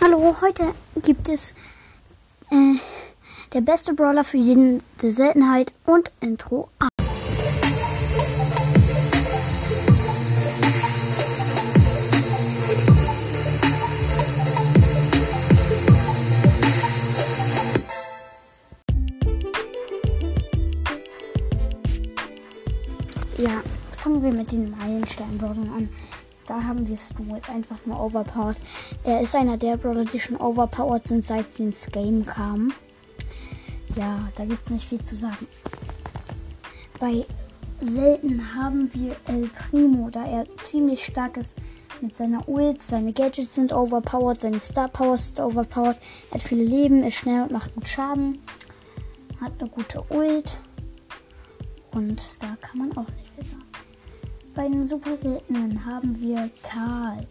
Hallo, heute gibt es äh, der beste Brawler für jede Seltenheit und Intro ab. Ja, fangen wir mit den Meilenstein-Brawlern an. Da haben wir Stu, ist einfach nur overpowered. Er ist einer der Brawler, die schon overpowered sind, seit sie ins Game kamen. Ja, da gibt es nicht viel zu sagen. Bei selten haben wir El Primo, da er ziemlich stark ist mit seiner Ult. Seine Gadgets sind overpowered, seine Star Powers sind overpowered. Er hat viele Leben, ist schnell und macht gut Schaden. Hat eine gute Ult. Und da kann man auch nicht viel sagen. Bei den super seltenen haben wir Karl.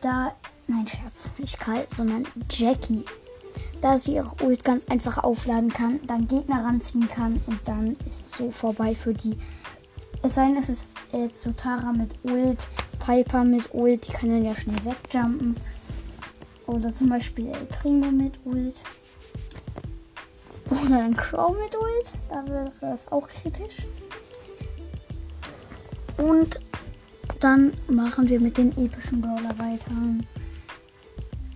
Da, nein, Scherz, nicht Karl, sondern Jackie. Da sie ihre Ult ganz einfach aufladen kann, dann Gegner ranziehen kann und dann ist es so vorbei für die. Es sei denn, es ist jetzt so Tara mit Ult, Piper mit Ult, die kann dann ja schnell wegjumpen. Oder zum Beispiel El Primo mit Ult. Oder ein Crow mit Ult, da wäre es auch kritisch. Und dann machen wir mit den epischen Brawler weiter.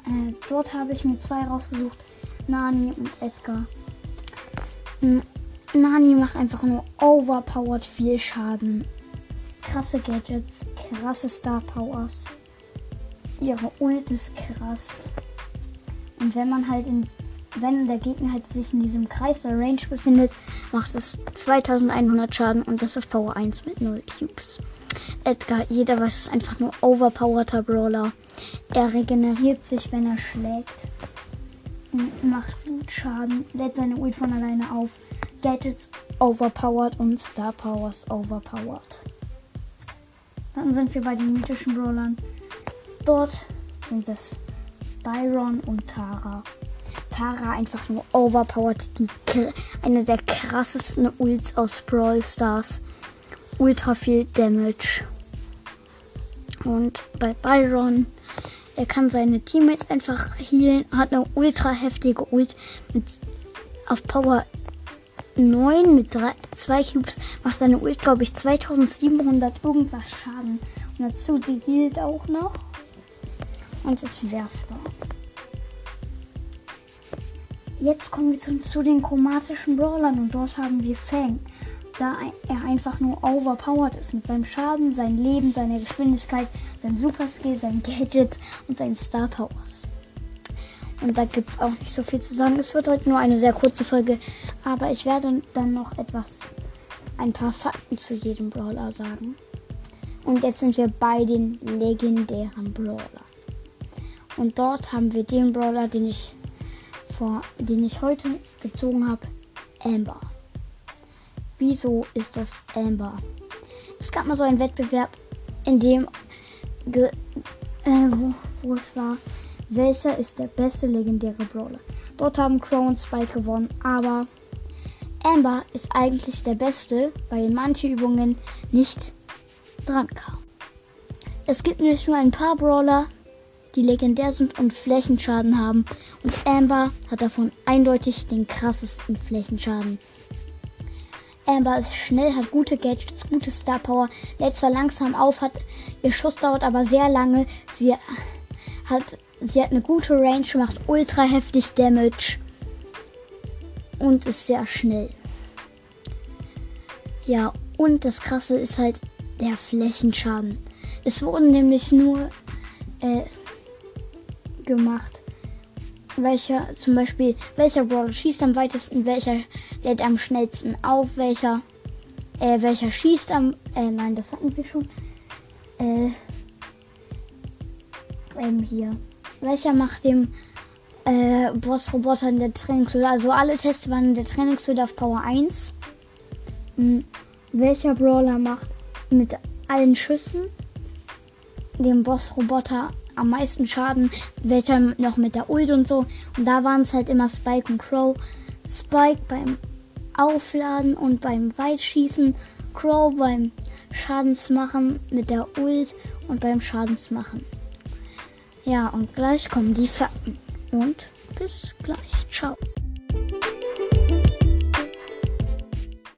Äh, dort habe ich mir zwei rausgesucht. Nani und Edgar. N Nani macht einfach nur overpowered viel Schaden. Krasse Gadgets, krasse Star Powers. Ihre Ult ist krass. Und wenn man halt in wenn der Gegner halt sich in diesem Kreis der Range befindet, macht es 2100 Schaden und das auf Power 1 mit 0 Cubes. Edgar, jeder weiß, ist einfach nur overpowerter Brawler. Er regeneriert sich, wenn er schlägt. Macht gut Schaden, lädt seine Ult von alleine auf. Gadgets overpowered und Star Powers overpowered. Dann sind wir bei den mythischen Brawlern. Dort sind es Byron und Tara. Tara einfach nur overpowered. Die, eine der krassesten Ults aus Brawl Stars. Ultra viel Damage. Und bei Byron, er kann seine Teammates einfach healen. Hat eine ultra heftige Ult mit, auf Power 9 mit 2 Cubes. Macht seine Ult, glaube ich, 2700 irgendwas Schaden. Und dazu, sie hielt auch noch. Und ist werfbar. Jetzt kommen wir zu, zu, den chromatischen Brawlern und dort haben wir Fang. Da er einfach nur overpowered ist mit seinem Schaden, seinem Leben, seiner Geschwindigkeit, seinem Superskill, seinen Gadgets und seinen Star Powers. Und da gibt es auch nicht so viel zu sagen. Es wird heute nur eine sehr kurze Folge, aber ich werde dann noch etwas, ein paar Fakten zu jedem Brawler sagen. Und jetzt sind wir bei den legendären Brawlern. Und dort haben wir den Brawler, den ich vor, den ich heute gezogen habe, Amber. Wieso ist das Amber? Es gab mal so einen Wettbewerb, in dem äh, wo, wo es war, welcher ist der beste legendäre Brawler. Dort haben Crow und Spike gewonnen, aber Amber ist eigentlich der beste, weil manche Übungen nicht dran kamen. Es gibt nämlich nur ein paar Brawler, die legendär sind und Flächenschaden haben. Und Amber hat davon eindeutig den krassesten Flächenschaden. Amber ist schnell, hat gute Gadgets, gute Star Power, lädt zwar langsam auf, hat ihr Schuss dauert aber sehr lange. Sie hat, sie hat eine gute Range, macht ultra heftig Damage und ist sehr schnell. Ja, und das Krasse ist halt der Flächenschaden. Es wurden nämlich nur äh, gemacht. Welcher, zum Beispiel, welcher Brawler schießt am weitesten, welcher lädt am schnellsten auf, welcher, äh, welcher schießt am, äh, nein, das hatten wir schon. Äh, ähm, hier. Welcher macht dem, äh, Boss-Roboter in der Trainingshöhle, also alle Tests waren in der Trainingshöhle auf Power 1. Hm. Welcher Brawler macht mit allen Schüssen den Boss-Roboter am meisten Schaden, welcher noch mit der Ult und so. Und da waren es halt immer Spike und Crow. Spike beim Aufladen und beim Weitschießen, Crow beim Schadensmachen mit der Ult und beim Schadensmachen. Ja, und gleich kommen die Fakten. Und bis gleich. Ciao.